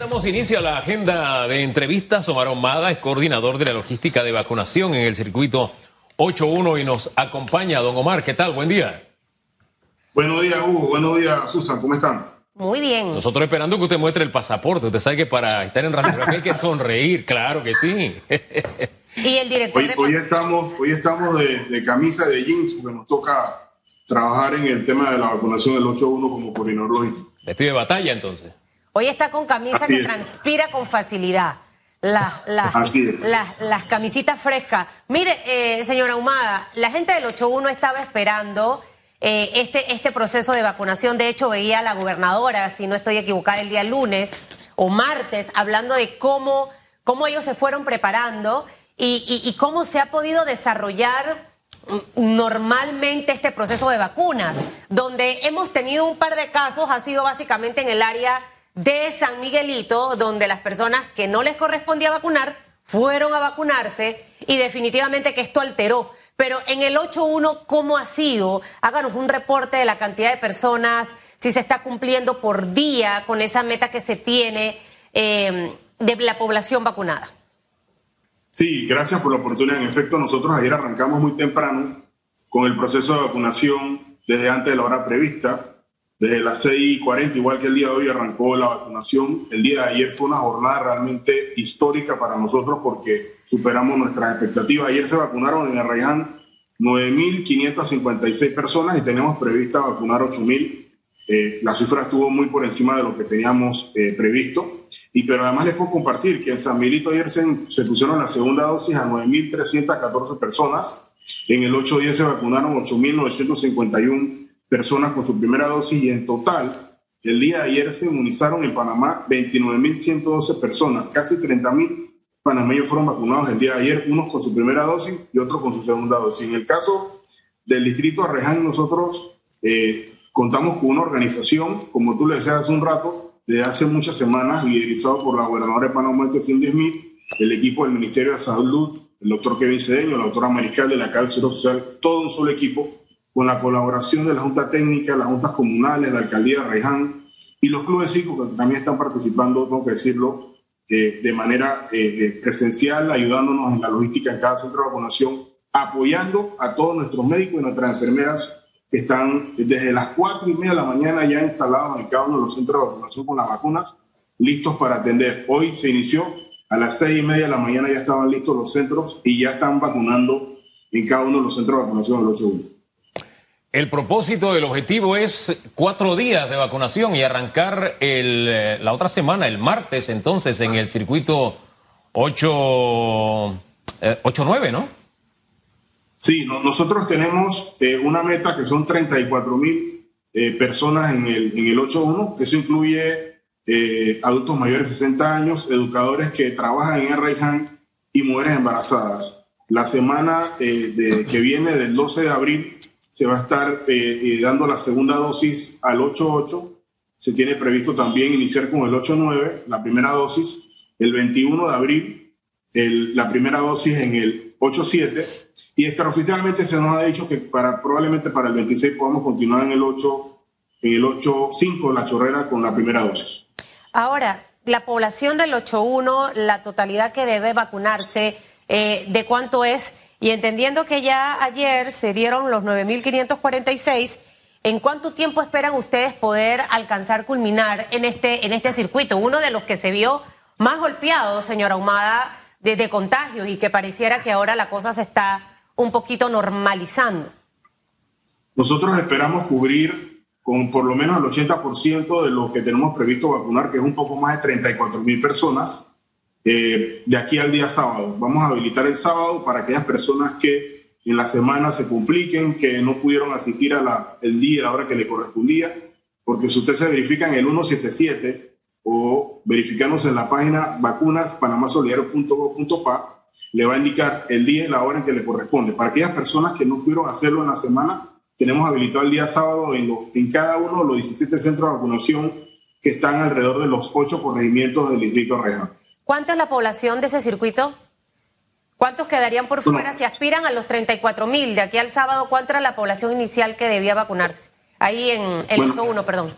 Damos inicio a la agenda de entrevistas. Omar Omada es coordinador de la logística de vacunación en el circuito 8.1 y nos acompaña. Don Omar, ¿qué tal? Buen día. Buenos días, Hugo. Buenos días, Susan. ¿Cómo están? Muy bien. Nosotros esperando que usted muestre el pasaporte. Usted sabe que para estar en radiografía hay que sonreír, claro que sí. y el director hoy, hoy estamos, hoy estamos de, de camisa de jeans porque nos toca trabajar en el tema de la vacunación del 8.1 como coordinador logístico. Estoy de batalla entonces. Hoy está con camisa que transpira con facilidad. Las, las, las, camisitas frescas. Mire, eh, señora Humada, la gente del 8.1 estaba esperando eh, este, este proceso de vacunación. De hecho, veía a la gobernadora, si no estoy equivocada, el día lunes o martes, hablando de cómo, cómo ellos se fueron preparando y, y cómo se ha podido desarrollar normalmente este proceso de vacunas. Donde hemos tenido un par de casos, ha sido básicamente en el área de San Miguelito, donde las personas que no les correspondía vacunar fueron a vacunarse y definitivamente que esto alteró. Pero en el 8.1, ¿cómo ha sido? Háganos un reporte de la cantidad de personas, si se está cumpliendo por día con esa meta que se tiene eh, de la población vacunada. Sí, gracias por la oportunidad. En efecto, nosotros ayer arrancamos muy temprano con el proceso de vacunación desde antes de la hora prevista. Desde las 6:40, igual que el día de hoy, arrancó la vacunación. El día de ayer fue una jornada realmente histórica para nosotros porque superamos nuestras expectativas. Ayer se vacunaron en Arraiján 9.556 personas y tenemos prevista vacunar 8.000. Eh, la cifra estuvo muy por encima de lo que teníamos eh, previsto. Y pero además les puedo compartir que en San Milito ayer se, se pusieron la segunda dosis a 9.314 personas. En el 8 se vacunaron 8.951 personas con su primera dosis y en total, el día de ayer se inmunizaron en Panamá 29.112 personas, casi 30.000 panameños fueron vacunados el día de ayer, unos con su primera dosis y otros con su segunda dosis. En el caso del distrito Arreján, nosotros eh, contamos con una organización, como tú le decías hace un rato, desde hace muchas semanas, liderizado por la gobernadora de Panamá, Smith, el equipo del Ministerio de Salud, el doctor Kevin Cedeño, la doctora Mariscal de la Cárcel Social, todo un solo equipo con la colaboración de la Junta Técnica, las juntas comunales, la Alcaldía de Reján y los clubes cívicos que también están participando, tengo que decirlo, eh, de manera eh, eh, presencial, ayudándonos en la logística en cada centro de vacunación, apoyando a todos nuestros médicos y nuestras enfermeras que están desde las 4 y media de la mañana ya instalados en cada uno de los centros de vacunación con las vacunas, listos para atender. Hoy se inició, a las 6 y media de la mañana ya estaban listos los centros y ya están vacunando en cada uno de los centros de vacunación del 8 el propósito, el objetivo es cuatro días de vacunación y arrancar el, eh, la otra semana, el martes, entonces, en el circuito 8, 9 eh, ¿no? Sí, nosotros tenemos eh, una meta que son 34 mil personas en el, en el 8.1. Eso incluye adultos mayores de 60 años, educadores que trabajan en Arraiján y mujeres embarazadas. La semana de, que viene, del 12 de abril, se va a estar eh, eh, dando la segunda dosis al 8.8. Se tiene previsto también iniciar con el 8.9, la primera dosis, el 21 de abril, la primera dosis en el 8.7. Y extraoficialmente se nos ha dicho que para, probablemente para el 26 podamos continuar en el 8, en el 8.5, la chorrera, con la primera dosis. Ahora, la población del 8.1, la totalidad que debe vacunarse, eh, ¿de cuánto es? Y entendiendo que ya ayer se dieron los 9.546, ¿en cuánto tiempo esperan ustedes poder alcanzar, culminar en este, en este circuito? Uno de los que se vio más golpeado, señora Humada, de, de contagios y que pareciera que ahora la cosa se está un poquito normalizando. Nosotros esperamos cubrir con por lo menos el 80% de lo que tenemos previsto vacunar, que es un poco más de 34 mil personas eh, de aquí al día sábado. Vamos a habilitar el sábado para aquellas personas que en la semana se compliquen, que no pudieron asistir a la, el día y la hora que le correspondía, porque si usted se verifica en el 177 o verificándose en la página vacunaspanamasolidarios.gov.pa, le va a indicar el día y la hora en que le corresponde. Para aquellas personas que no pudieron hacerlo en la semana, tenemos habilitado el día sábado en, en cada uno de los 17 centros de vacunación que están alrededor de los ocho corregimientos del distrito Reja. ¿Cuánta es la población de ese circuito? ¿Cuántos quedarían por fuera si aspiran a los 34 mil? De aquí al sábado, ¿cuánta era la población inicial que debía vacunarse? Ahí en el bueno, 1, perdón.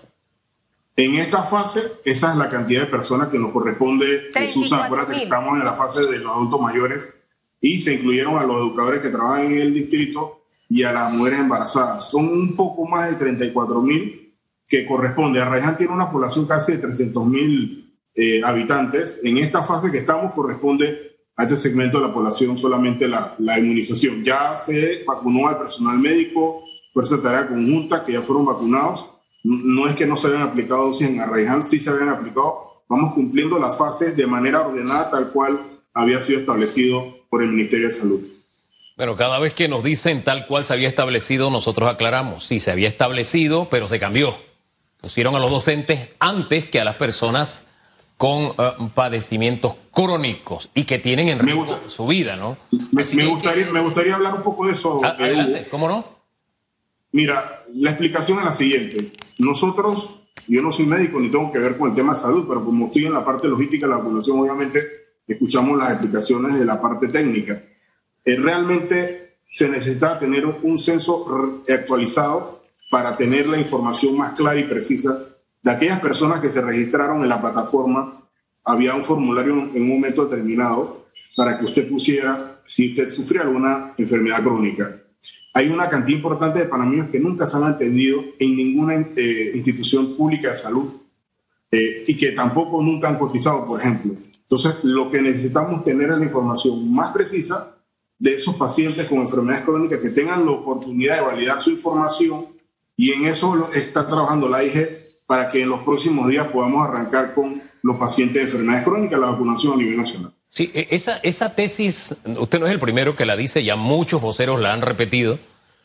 En esta fase, esa es la cantidad de personas que nos corresponde, Jesús, acuérdate que estamos en la fase de los adultos mayores y se incluyeron a los educadores que trabajan en el distrito y a las mujeres embarazadas. Son un poco más de 34 mil que corresponde. Arraiján tiene una población casi de 300 mil eh, habitantes. En esta fase que estamos corresponde a este segmento de la población solamente la, la inmunización. Ya se vacunó al personal médico, Fuerza de Tarea Conjunta, que ya fueron vacunados. No es que no se hayan aplicado dosis en Arraiján, sí se habían aplicado. Vamos cumpliendo las fases de manera ordenada, tal cual había sido establecido por el Ministerio de Salud. Pero cada vez que nos dicen tal cual se había establecido, nosotros aclaramos, sí, se había establecido, pero se cambió. Pusieron a los docentes antes que a las personas con eh, padecimientos crónicos y que tienen en riesgo su vida, ¿no? Me, gustaría, me gustaría hablar un poco de eso. Ah, adelante, ¿cómo no? Mira, la explicación es la siguiente. Nosotros, yo no soy médico ni tengo que ver con el tema de salud, pero como estoy en la parte logística de la vacunación, obviamente escuchamos las explicaciones de la parte técnica. Eh, realmente se necesita tener un censo actualizado para tener la información más clara y precisa de aquellas personas que se registraron en la plataforma. Había un formulario en un momento determinado para que usted pusiera si usted sufría alguna enfermedad crónica. Hay una cantidad importante de panameños que nunca se han atendido en ninguna eh, institución pública de salud eh, y que tampoco nunca han cotizado, por ejemplo. Entonces, lo que necesitamos tener es la información más precisa de esos pacientes con enfermedades crónicas que tengan la oportunidad de validar su información y en eso está trabajando la IG para que en los próximos días podamos arrancar con los pacientes de enfermedades crónicas la vacunación a nivel nacional. Sí, e, esa, esa tesis, usted no es el primero que la dice, ya muchos voceros la han repetido,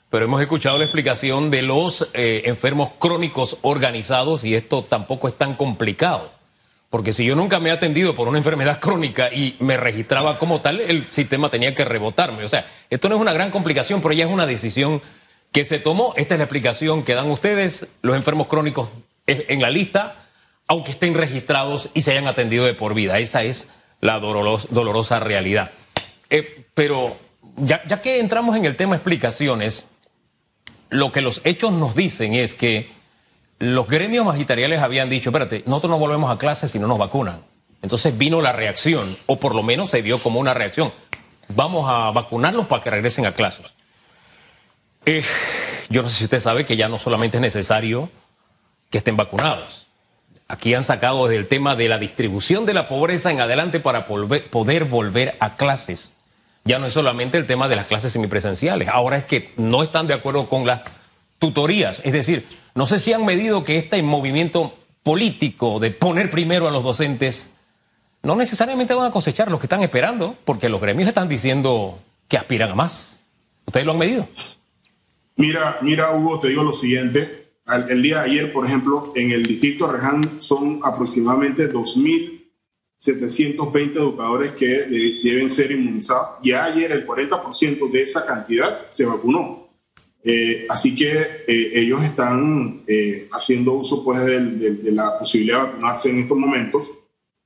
pero hemos escuchado la explicación de los eh, enfermos crónicos organizados y esto tampoco es tan complicado. Porque si yo nunca me he atendido por una enfermedad crónica y me registraba como tal, el sistema tenía que rebotarme. O sea, esto no es una gran complicación, pero ya es una decisión que se tomó. Esta es la explicación que dan ustedes, los enfermos crónicos en la lista, aunque estén registrados y se hayan atendido de por vida. Esa es la dolorosa realidad. Eh, pero ya, que entramos en el tema explicaciones, lo que los hechos nos dicen es que los gremios magisteriales habían dicho, espérate, nosotros no volvemos a clases si no nos vacunan. Entonces vino la reacción, o por lo menos se vio como una reacción. Vamos a vacunarlos para que regresen a clases. Eh, yo no sé si usted sabe que ya no solamente es necesario que estén vacunados. Aquí han sacado desde el tema de la distribución de la pobreza en adelante para poder volver a clases. Ya no es solamente el tema de las clases semipresenciales. Ahora es que no están de acuerdo con las tutorías. Es decir, no sé si han medido que este movimiento político de poner primero a los docentes no necesariamente van a cosechar los que están esperando, porque los gremios están diciendo que aspiran a más. ¿Ustedes lo han medido? Mira, mira, Hugo, te digo lo siguiente. El día de ayer, por ejemplo, en el distrito de Reján son aproximadamente 2.720 educadores que deben ser inmunizados. Ya ayer el 40% de esa cantidad se vacunó. Eh, así que eh, ellos están eh, haciendo uso pues, de, la posibilidad de vacunarse en estos momentos.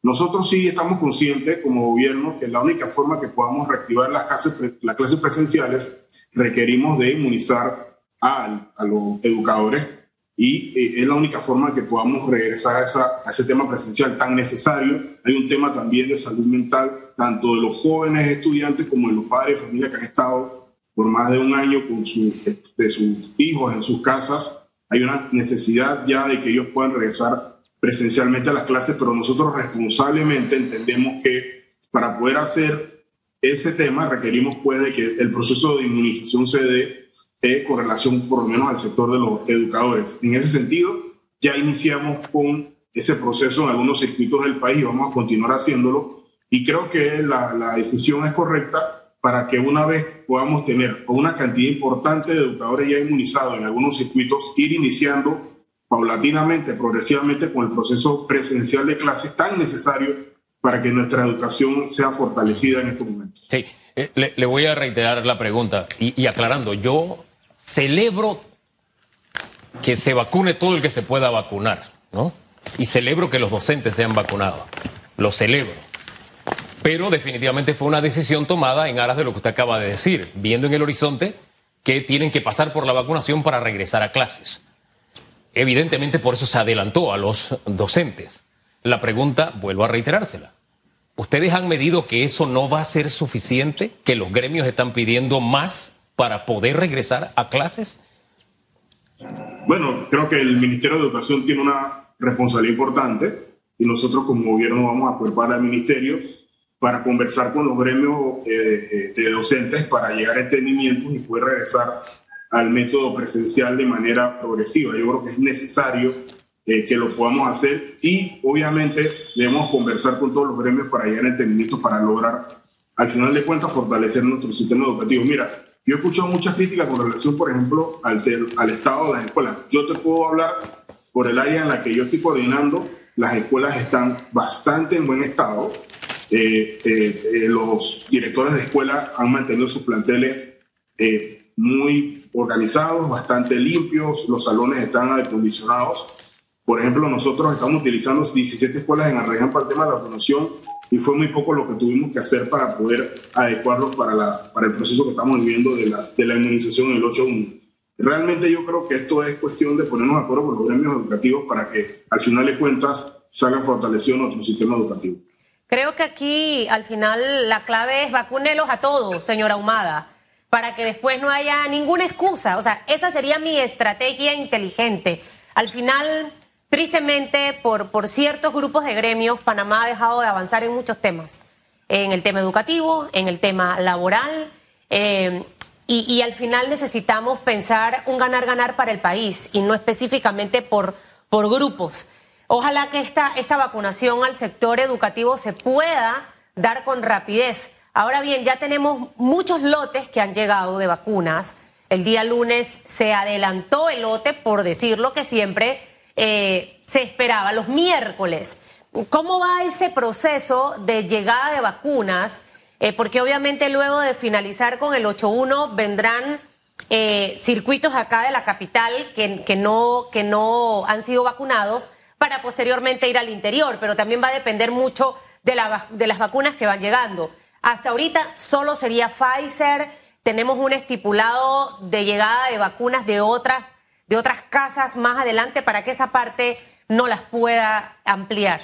Nosotros sí estamos conscientes como gobierno que la única forma que podamos reactivar las clases, las clases presenciales requerimos de inmunizar a, a los educadores y es la única forma que podamos regresar a, esa, a ese tema presencial tan necesario. Hay un tema también de salud mental, tanto de los jóvenes estudiantes como de los padres de familia que han estado por más de un año con su, de sus hijos en sus casas. Hay una necesidad ya de que ellos puedan regresar presencialmente a las clases, pero nosotros responsablemente entendemos que para poder hacer ese tema requerimos pues de que el proceso de inmunización se dé eh, con relación por lo menos al sector de los educadores. En ese sentido, ya iniciamos con ese proceso en algunos circuitos del país y vamos a continuar haciéndolo. Y creo que la, la decisión es correcta para que una vez podamos tener una cantidad importante de educadores ya inmunizados en algunos circuitos, ir iniciando paulatinamente, progresivamente con el proceso presencial de clases tan necesario para que nuestra educación sea fortalecida en estos momentos. Sí, eh, le, voy a reiterar la pregunta y, y aclarando, yo celebro que se vacune todo el que se pueda vacunar, ¿no? Y celebro que los docentes sean vacunados, lo celebro pero definitivamente fue una decisión tomada en aras de lo que usted acaba de decir, viendo en el horizonte que tienen que pasar por la vacunación para regresar a clases. evidentemente por eso se adelantó a los docentes. La pregunta, vuelvo a reiterársela. ¿Ustedes han medido que eso no va a ser suficiente? ¿Que los gremios están pidiendo más para poder regresar a clases? Bueno, creo que el Ministerio de Educación tiene una responsabilidad importante y nosotros como gobierno vamos a acuerpar al Ministerio para conversar con los gremios eh, eh, de docentes para llegar a entendimientos y poder regresar al método presencial de manera progresiva. Yo creo que es necesario eh, que lo podamos hacer y obviamente debemos conversar con todos los gremios para llegar a entendimientos para lograr, al final de cuentas, fortalecer nuestro sistema educativo. Mira, yo he escuchado muchas críticas con relación, por ejemplo, al, al estado de las escuelas. Yo te puedo hablar por el área en la que yo estoy coordinando. Las escuelas están bastante en buen estado. Eh, eh, los directores de escuela han mantenido sus planteles muy organizados, bastante limpios, los salones están acondicionados. Por ejemplo, nosotros estamos utilizando 17 escuelas en la para el tema de la vacunación y fue muy poco lo que tuvimos que hacer para poder adecuarlos para, la, para el proceso que estamos viviendo de la, de la inmunización en el 8.1. Realmente yo creo que esto es cuestión de ponernos de acuerdo con los gremios educativos para que al final de cuentas salga fortalecido nuestro sistema educativo. Creo que aquí al final la clave es vacúnelos a todos, señora Humada para que después no haya ninguna excusa. O sea, esa sería mi estrategia inteligente. Al final, tristemente, por, por ciertos grupos de gremios, Panamá ha dejado de avanzar en muchos temas. En el tema educativo, en el tema laboral. Eh, y, y, al final necesitamos pensar un ganar-ganar para el país y no específicamente por, por grupos. Ojalá que esta, esta vacunación al sector educativo se pueda dar con rapidez Ahora bien, ya tenemos muchos lotes que han llegado de vacunas. El día lunes se adelantó el lote, por decirlo que siempre eh, se esperaba, los miércoles. ¿Cómo va ese proceso de llegada de vacunas? Eh, porque obviamente luego de finalizar con el 8.1 vendrán eh, circuitos acá de la capital que, que, no, que no han sido vacunados para posteriormente ir al interior, pero también va a depender mucho de, la, de las vacunas que van llegando. Hasta ahorita solo sería Pfizer. Tenemos un estipulado de llegada de vacunas de otras, de otras casas más adelante para que esa parte no las pueda ampliar.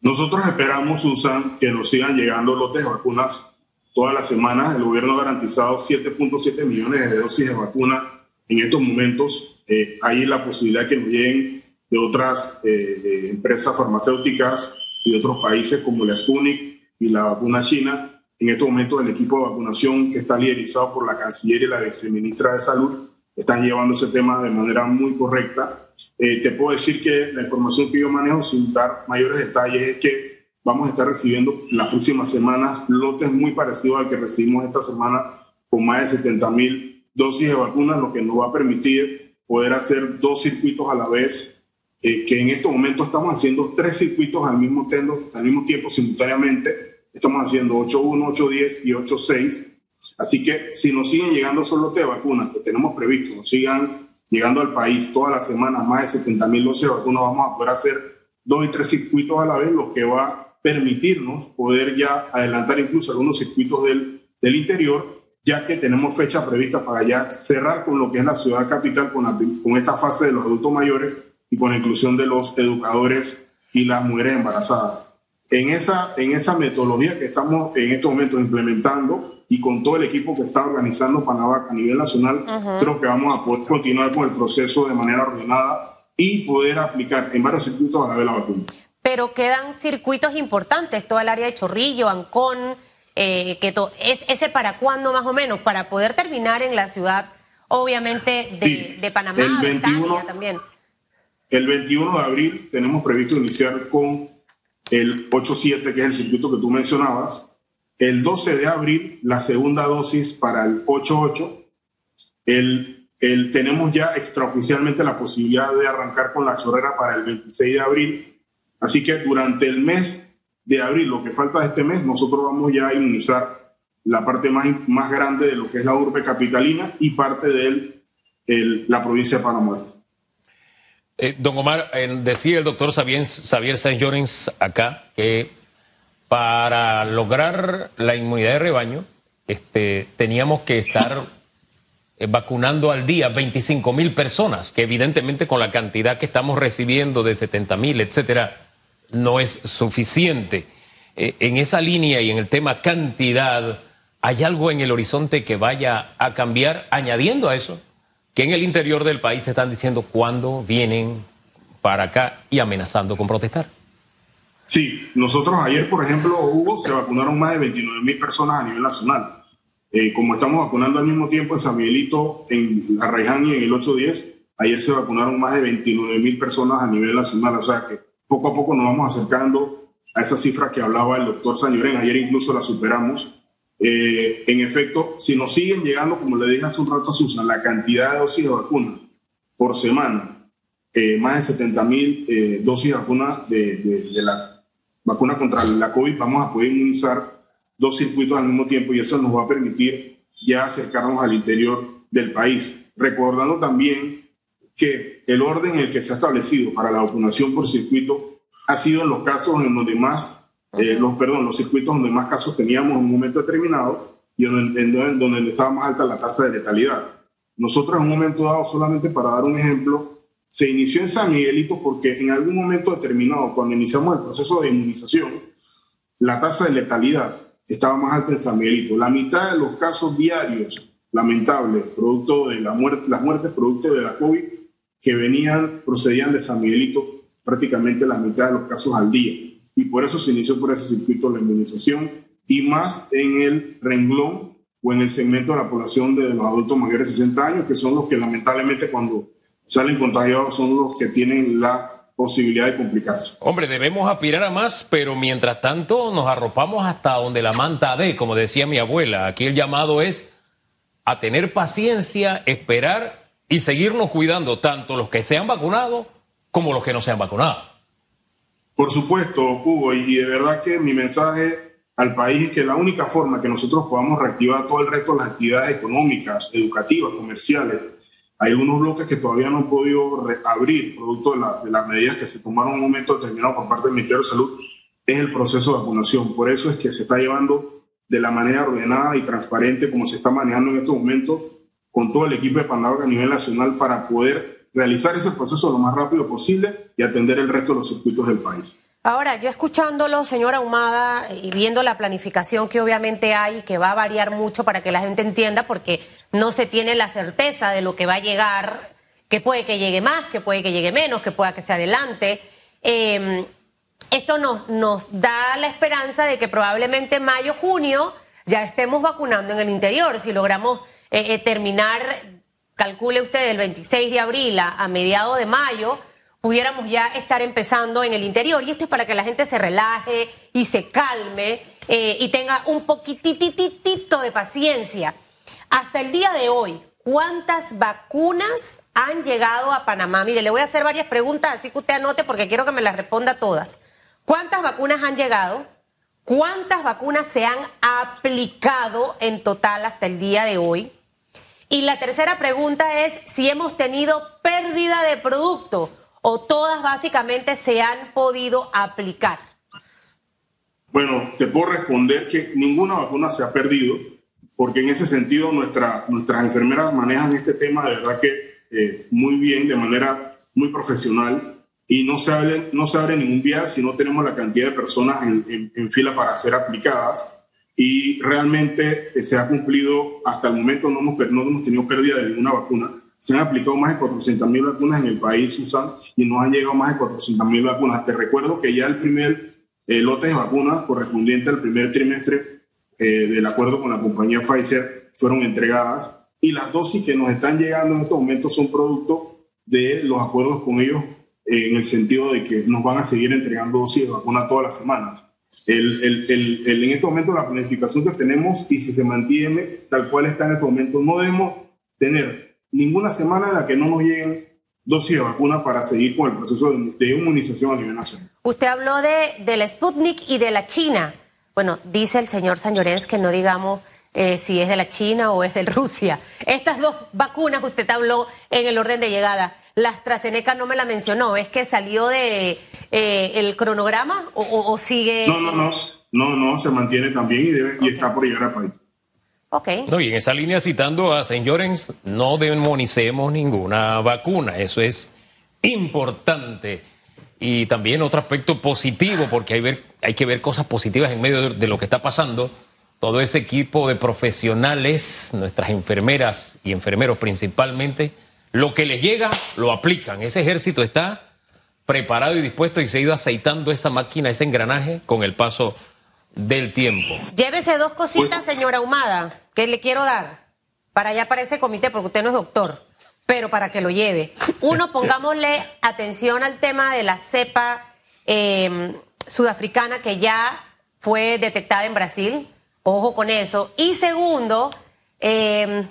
Nosotros esperamos, Susan, que nos sigan llegando lotes de vacunas toda la semana. El gobierno ha garantizado 7.7 millones de dosis de vacuna en estos momentos. Eh, hay la posibilidad que nos lleguen de otras eh, empresas farmacéuticas y de otros países como la Sputnik y la vacuna china. En estos momentos el equipo de vacunación que está liderizado por la canciller y la viceministra de Salud están llevando ese tema de manera muy correcta. Eh, te puedo decir que la información que yo manejo, sin dar mayores detalles, es que vamos a estar recibiendo las próximas semanas lotes muy parecidos al que recibimos esta semana, con más de 70 mil dosis de vacunas, lo que nos va a permitir poder hacer dos circuitos a la vez eh, que en estos momentos estamos haciendo tres circuitos al mismo, tiempo, al mismo tiempo, simultáneamente. Estamos haciendo 8.1, 8.10 y 8.6. Así que si nos siguen llegando solo de vacunas que tenemos previsto, nos sigan llegando al país todas las semanas más de 70 mil dosis de vacunas, vamos a poder hacer dos y tres circuitos a la vez, lo que va a permitirnos poder ya adelantar incluso algunos circuitos del, del interior, ya que tenemos fecha prevista para ya cerrar con lo que es la ciudad capital, con, con esta fase de los adultos mayores y con la inclusión de los educadores y las mujeres embarazadas. En esa, en esa metodología que estamos en estos momentos implementando y con todo el equipo que está organizando Panavac a nivel nacional, creo que vamos a poder continuar con el proceso de manera ordenada y poder aplicar en varios circuitos a la vez la vacuna. Pero quedan circuitos importantes, todo el área de Chorrillo, Ancón, eh, que es ese para cuándo más o menos, para poder terminar en la ciudad, obviamente, de, de Panamá, el 21, también. El 21 de abril tenemos previsto iniciar con el 8-7, que es el circuito que tú mencionabas. El 12 de abril, la segunda dosis para el 8-8. El, el, tenemos ya extraoficialmente la posibilidad de arrancar con la chorrera para el 26 de abril. Así que durante el mes de abril, lo que falta de este mes, nosotros vamos ya a inmunizar la parte más, más grande de lo que es la urbe capitalina y parte de la provincia de Panamá. Eh, don Omar, decía el doctor Xavier, Xavier Saint Llorens acá que para lograr la inmunidad de rebaño este, teníamos que estar eh, vacunando al día 25 mil personas, que evidentemente con la cantidad que estamos recibiendo de 70 mil, etcétera, no es suficiente. Eh, en esa línea y en el tema cantidad, ¿hay algo en el horizonte que vaya a cambiar? Añadiendo a eso, que en el interior del país están diciendo cuándo vienen para acá y amenazando con protestar. Sí, nosotros ayer, por ejemplo, Hugo, se vacunaron más de 29 mil personas a nivel nacional. Eh, como estamos vacunando al mismo tiempo en San Miguelito, en Arraiján y en el 810, ayer se vacunaron más de 29 mil personas a nivel nacional. O sea que poco a poco nos vamos acercando a esa cifra que hablaba el doctor Sañorén. Ayer incluso la superamos. Eh, en efecto, si nos siguen llegando, como le dije hace un rato a Susan, la cantidad de dosis de vacuna por semana, eh, más de 70 mil dosis de vacuna de, de la vacuna contra la COVID, vamos a poder inmunizar dos circuitos al mismo tiempo y eso nos va a permitir ya acercarnos al interior del país. Recordando también que el orden en el que se ha establecido para la vacunación por circuito ha sido en los casos en donde más, eh, los, perdón, los circuitos donde más casos teníamos en un momento determinado y donde, en donde estaba más alta la tasa de letalidad. Nosotros en un momento dado, solamente para dar un ejemplo, se inició en San Miguelito porque en algún momento determinado, cuando iniciamos el proceso de inmunización, la tasa de letalidad estaba más alta en San Miguelito. La mitad de los casos diarios lamentables, producto de la muerte, las muertes producto de la COVID, que venían, procedían de San Miguelito, prácticamente la mitad de los casos al día. Y por eso se inició por ese circuito la inmunización y más en el renglón o en el segmento de la población de los adultos mayores de 60 años, que son los que lamentablemente cuando salen contagiados son los que tienen la posibilidad de complicarse. Hombre, debemos aspirar a más, pero mientras tanto nos arropamos hasta donde la manta dé, como decía mi abuela. Aquí el llamado es a tener paciencia, esperar y seguirnos cuidando, tanto los que se han vacunado como los que no se han vacunado. Por supuesto, Hugo, y de verdad que mi mensaje al país es que la única forma que nosotros podamos reactivar todo el resto de las actividades económicas, educativas, comerciales, hay algunos bloques que todavía no han podido abrir producto de, las medidas que se tomaron en un momento determinado por parte del Ministerio de Salud. Es el proceso de vacunación. Por eso es que se está llevando de la manera ordenada y transparente como se está manejando en estos momentos con todo el equipo de Pandora a nivel nacional para poder realizar ese proceso lo más rápido posible y atender el resto de los circuitos del país. Ahora, yo escuchándolo, señora Ahumada, y viendo la planificación que obviamente hay, que va a variar mucho para que la gente entienda, porque no se tiene la certeza de lo que va a llegar, que puede que llegue más, que puede que llegue menos, que pueda que se adelante. Em, esto nos, nos da la esperanza de que probablemente mayo, junio ya estemos vacunando en el interior. Si logramos eh, eh, terminar, calcule usted, el 26 de abril a, a mediados de mayo, pudiéramos ya estar empezando en el interior. Y esto es para que la gente se relaje y se calme eh, y tenga un poquitititito de paciencia. Hasta el día de hoy, ¿cuántas vacunas han llegado a Panamá? Mire, le voy a hacer varias preguntas, así que usted anote porque quiero que me las responda todas. ¿Cuántas vacunas han llegado? ¿Cuántas vacunas se han aplicado en total hasta el día de hoy? Y la tercera pregunta es si hemos tenido pérdida de producto o todas básicamente se han podido aplicar? Bueno, te puedo responder que ninguna vacuna se ha perdido, porque en ese sentido nuestra, nuestras enfermeras manejan este tema de verdad que eh, muy bien, de manera muy profesional, y no se abre, no se abre ningún vial si no tenemos la cantidad de personas en, en, fila para ser aplicadas. Y realmente eh, se ha cumplido, hasta el momento no hemos, no hemos tenido pérdida de ninguna vacuna se han aplicado más de 400 mil vacunas en el país, Susan, y nos han llegado más de 400 mil vacunas. Te recuerdo que ya el primer eh, lote de vacunas correspondiente al primer trimestre eh, del acuerdo con la compañía Pfizer fueron entregadas y las dosis que nos están llegando en estos momentos son producto de los acuerdos con ellos eh, en el sentido de que nos van a seguir entregando dosis de vacuna todas las semanas. El, el, el, en este momento la planificación que tenemos y si se mantiene tal cual está en este momento, no debemos tener ninguna semana en la que no nos lleguen dosis de vacuna para seguir con el proceso de, inmunización a nivel nacional. Usted habló de, del Sputnik y de la China. Bueno, dice el señor Sañorens que no digamos eh, si es de la China o es de Rusia. Estas dos vacunas usted habló en el orden de llegada. La AstraZeneca no me la mencionó. ¿Es que salió de eh, el cronograma o, sigue? No, no, no. No, no, se mantiene también y, debe, y está por llegar al país. No, y en esa línea citando a. Llorens, no demonicemos ninguna vacuna. Eso es importante. Y también otro aspecto positivo, porque hay, ver, hay que ver cosas positivas en medio de, de lo que está pasando. Todo ese equipo de profesionales, nuestras enfermeras y enfermeros principalmente, lo que les llega lo aplican. Ese ejército está preparado y dispuesto y se ha ido aceitando esa máquina, ese engranaje con el paso del tiempo. Llévese dos cositas, señora Humada, que le quiero dar para allá para ese comité, porque usted no es doctor, pero para que lo lleve. Uno, pongámosle atención al tema de la cepa eh, sudafricana que ya fue detectada en Brasil. Ojo con eso. Y segundo, eh,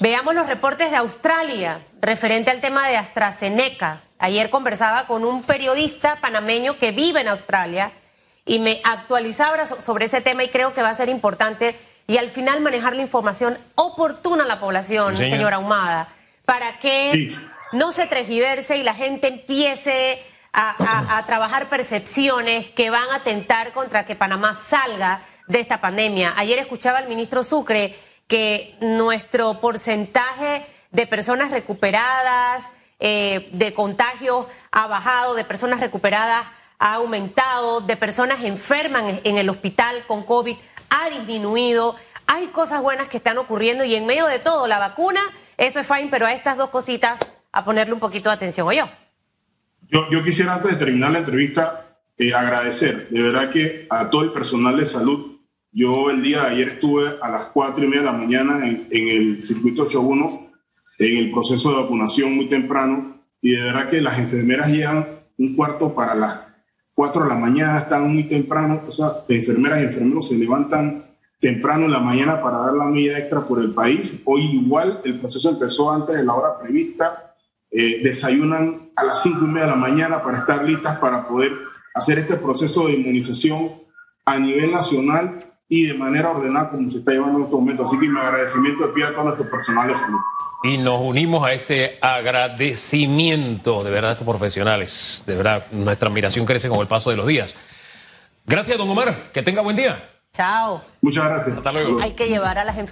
veamos los reportes de Australia referente al tema de AstraZeneca. Ayer conversaba con un periodista panameño que vive en Australia y me actualizaba sobre ese tema y creo que va a ser importante y al final manejar la información oportuna a la población, Sí, señor. señora Ahumada, para que Sí. no se tergiverse y la gente empiece a, a- a trabajar percepciones que van a atentar contra que Panamá salga de esta pandemia. Ayer escuchaba al ministro Sucre que nuestro porcentaje de personas recuperadas, eh, de contagios ha bajado, de personas recuperadas ha aumentado, de personas enfermas en- el hospital con COVID ha disminuido. Hay cosas buenas que están ocurriendo y en medio de todo, la vacuna, eso es fine, pero a estas dos cositas a ponerle un poquito de atención. ¿O yo? Yo, quisiera antes de terminar la entrevista eh, agradecer de verdad que a todo el personal de salud. Yo el día de ayer estuve a las cuatro y media de la mañana en el circuito 81 en el proceso de vacunación muy temprano y de verdad que las enfermeras llegan un cuarto para las 4 de la mañana, están muy temprano, esas enfermeras y enfermeros se levantan temprano en la mañana para dar la medida extra por el país. Hoy igual el proceso empezó antes de la hora prevista, eh, desayunan a las 5 y media de la mañana para estar listas para poder hacer este proceso de inmunización a nivel nacional y de manera ordenada como se está llevando en estos momentos. Así que mi agradecimiento de pie a todo nuestro personal de salud. Y nos unimos a ese agradecimiento de verdad a estos profesionales. De verdad, nuestra admiración crece con el paso de los días. Gracias, don Omar. Que tenga buen día. Chao. Muchas gracias. Hasta luego. Hay que llevar a las enfermeras.